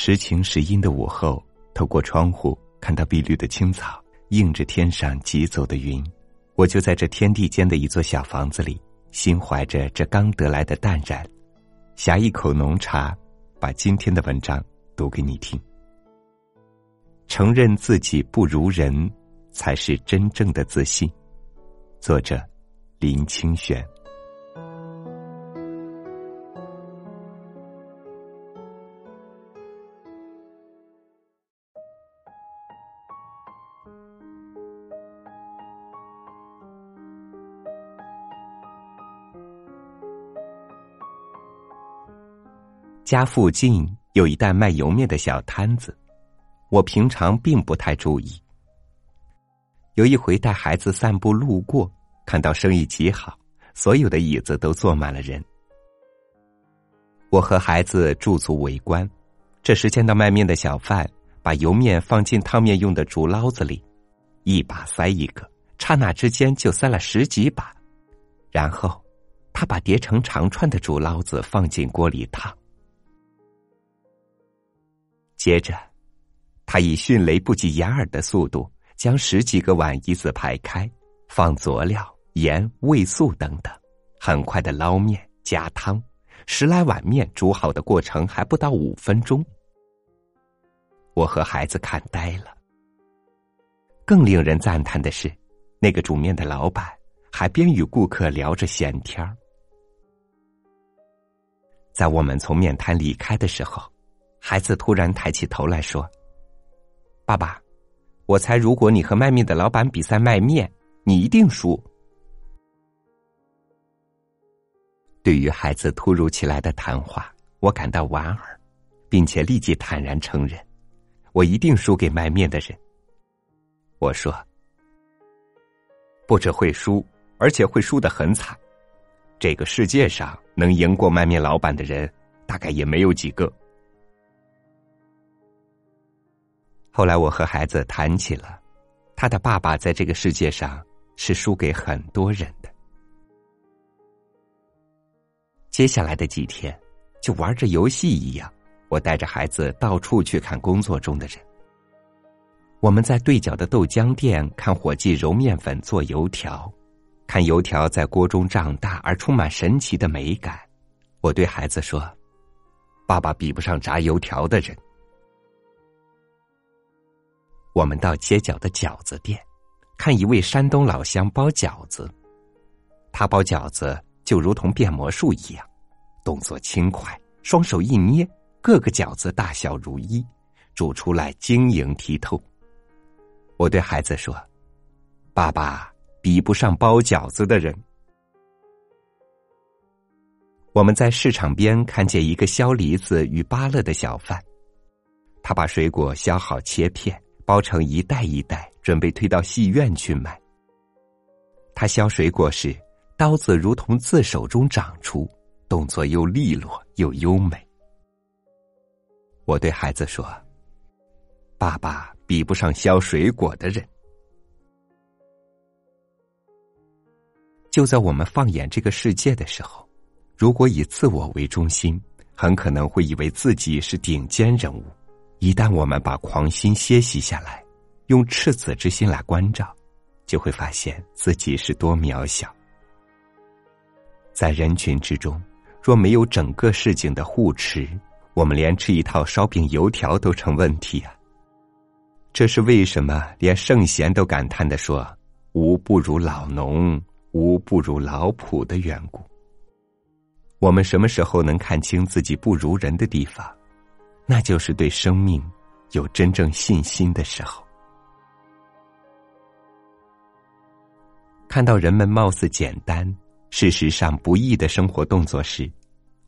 时晴时阴的午后，透过窗户看到碧绿的青草，映着天上疾走的云，我就在这天地间的一座小房子里，心怀着这刚得来的淡然，呷一口浓茶，把今天的文章读给你听。承认自己不如人，才是真正的自信。作者：林清玄。家附近有一带卖油面的小摊子，我平常并不太注意。有一回带孩子散步路过，看到生意极好，所有的椅子都坐满了人。我和孩子驻足围观，这时见到卖面的小贩把油面放进烫面用的竹捞子里，一把塞一个，刹那之间就塞了十几把，然后他把叠成长串的竹捞子放进锅里烫。接着，他以迅雷不及掩耳的速度将十几个碗一字排开，放佐料、盐、味素等等，很快的捞面加汤，十来碗面煮好的过程还不到五分钟。我和孩子看呆了。更令人赞叹的是，那个煮面的老板还边与顾客聊着闲天儿。在我们从面摊离开的时候。孩子突然抬起头来说：“爸爸，我猜如果你和卖面的老板比赛卖面，你一定输。”对于孩子突如其来的谈话，我感到莞尔，并且立即坦然承认，我一定输给卖面的人。我说：“不只会输，而且会输得很惨。这个世界上能赢过卖面老板的人，大概也没有几个。”后来，我和孩子谈起了，他的爸爸在这个世界上是输给很多人的。接下来的几天，就玩着游戏一样，我带着孩子到处去看工作中的人。我们在对角的豆浆店看伙计揉面粉做油条，看油条在锅中长大而充满神奇的美感。我对孩子说：“爸爸比不上炸油条的人。”我们到街角的饺子店，看一位山东老乡包饺子。他包饺子就如同变魔术一样，动作轻快，双手一捏，各个饺子大小如一，煮出来晶莹剔透。我对孩子说：“爸爸比不上包饺子的人。”我们在市场边看见一个削梨子与芭乐的小贩，他把水果削好切片。包成一袋一袋，准备推到戏院去卖。他削水果时，刀子如同自手中长出，动作又利落又优美。我对孩子说：“爸爸比不上削水果的人。”就在我们放眼这个世界的时候，如果以自我为中心，很可能会以为自己是顶尖人物。一旦我们把狂心歇息下来，用赤子之心来关照，就会发现自己是多渺小。在人群之中，若没有整个市井的护持，我们连吃一套烧饼油条都成问题啊！这是为什么？连圣贤都感叹的说：“无不如老农，无不如老仆”的缘故。我们什么时候能看清自己不如人的地方？那就是对生命有真正信心的时候。看到人们貌似简单，事实上不易的生活动作时，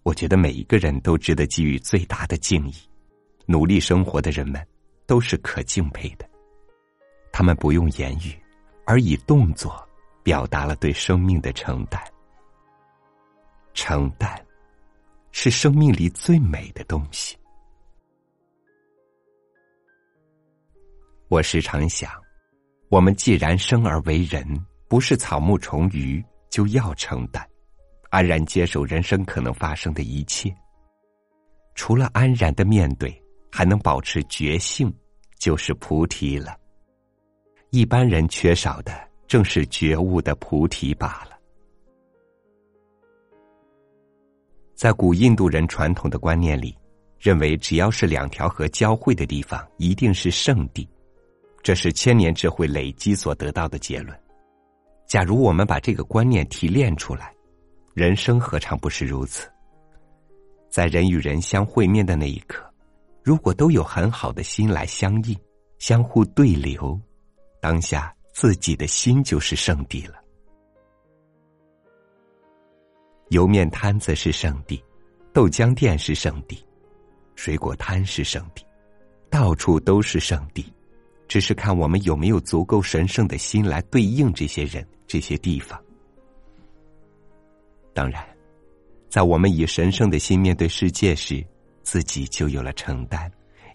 我觉得每一个人都值得给予最大的敬意。努力生活的人们都是可敬佩的，他们不用言语，而以动作表达了对生命的承担。承担是生命里最美的东西。我时常想，我们既然生而为人，不是草木虫鱼，就要承担，安然接受人生可能发生的一切。除了安然的面对，还能保持觉性，就是菩提了。一般人缺少的正是觉悟的菩提罢了。在古印度人传统的观念里，认为只要是两条河交汇的地方，一定是圣地。这是千年智慧累积所得到的结论。假如我们把这个观念提炼出来，人生何尝不是如此？在人与人相会面的那一刻，如果都有很好的心来相应，相互对流，当下自己的心就是圣地了。油面摊子是圣地，豆浆店是圣地，水果摊是圣地，到处都是圣地，只是看我们有没有足够神圣的心来对应这些人、这些地方。当然。在我们以神圣的心面对世界时，自己就有了承担，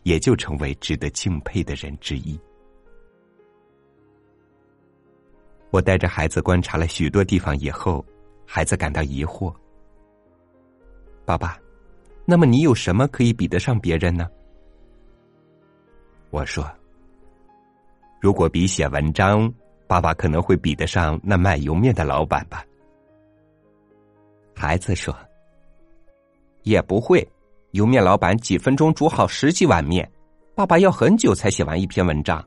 也就成为值得敬佩的人之一。我带着孩子观察了许多地方以后，孩子感到疑惑：“爸爸，那么你有什么可以比得上别人呢？”我说：“如果比写文章，爸爸可能会比得上那卖油面的老板吧。”孩子说：“也不会，油面老板几分钟煮好十几碗面，爸爸要很久才写完一篇文章。”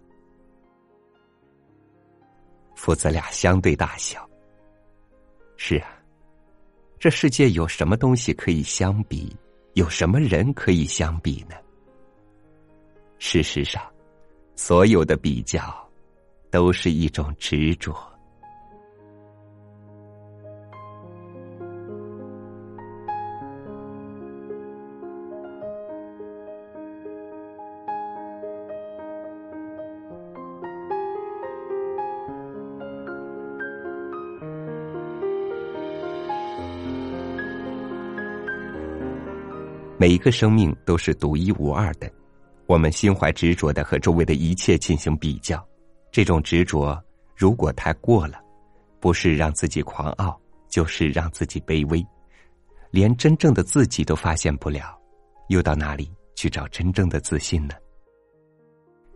父子俩相对大笑。是啊，这世界有什么东西可以相比？有什么人可以相比呢？事实上，所有的比较，都是一种执着。每一个生命都是独一无二的，我们心怀执着的和周围的一切进行比较，这种执着如果太过了，不是让自己狂傲，就是让自己卑微，连真正的自己都发现不了，又到哪里去找真正的自信呢？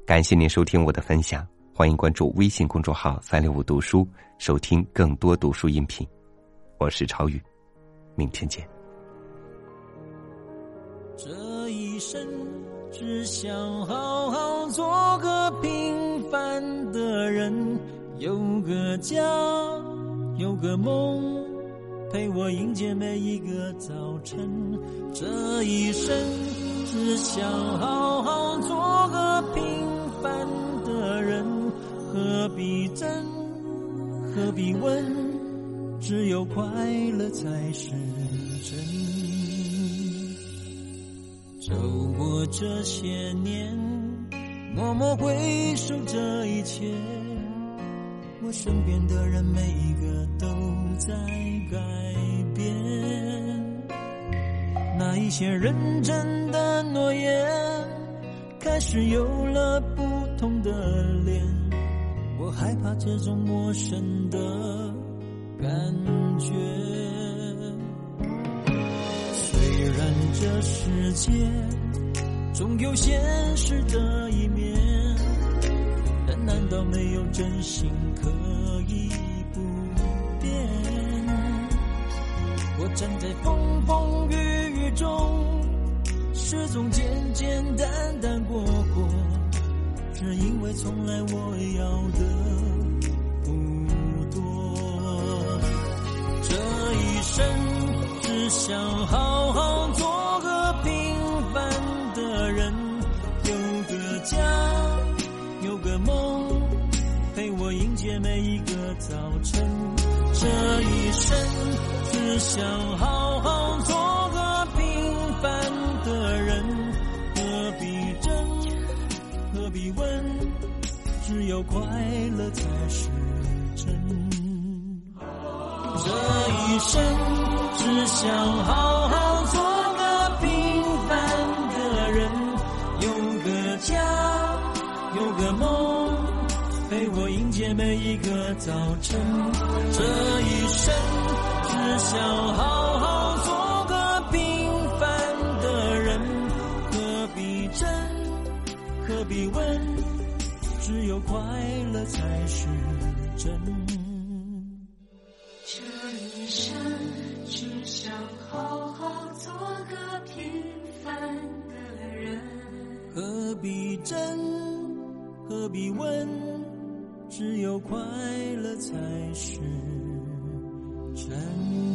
感谢您收听我的分享，欢迎关注微信公众号“三六五读书”，收听更多读书音频。我是超宇，明天见。只想好好做个平凡的人，有个家，有个梦，陪我迎接每一个早晨。这一生只想好好做个平凡的人，何必争，何必问，只有快乐才是走过这些年，默默回首这一切，我身边的人每一个都在改变。那一些认真的诺言，开始有了不同的脸。我害怕这种陌生的感觉。虽然这世界总有现实的一面，但难道没有真心可以不变？我站在风风雨雨中，始终简简单单过过，只因为从来我要的不多。这一生想好好做个平凡的人，有个家，有个梦，陪我迎接。每一个早晨，这一生只想好好做个平凡的人，何必争，何必问，只有快乐才是真。这一生只想好好做个平凡的人，有个家，有个梦。陪我迎接每一个早晨，这一生只想好好何必真何必问只有快乐才是真。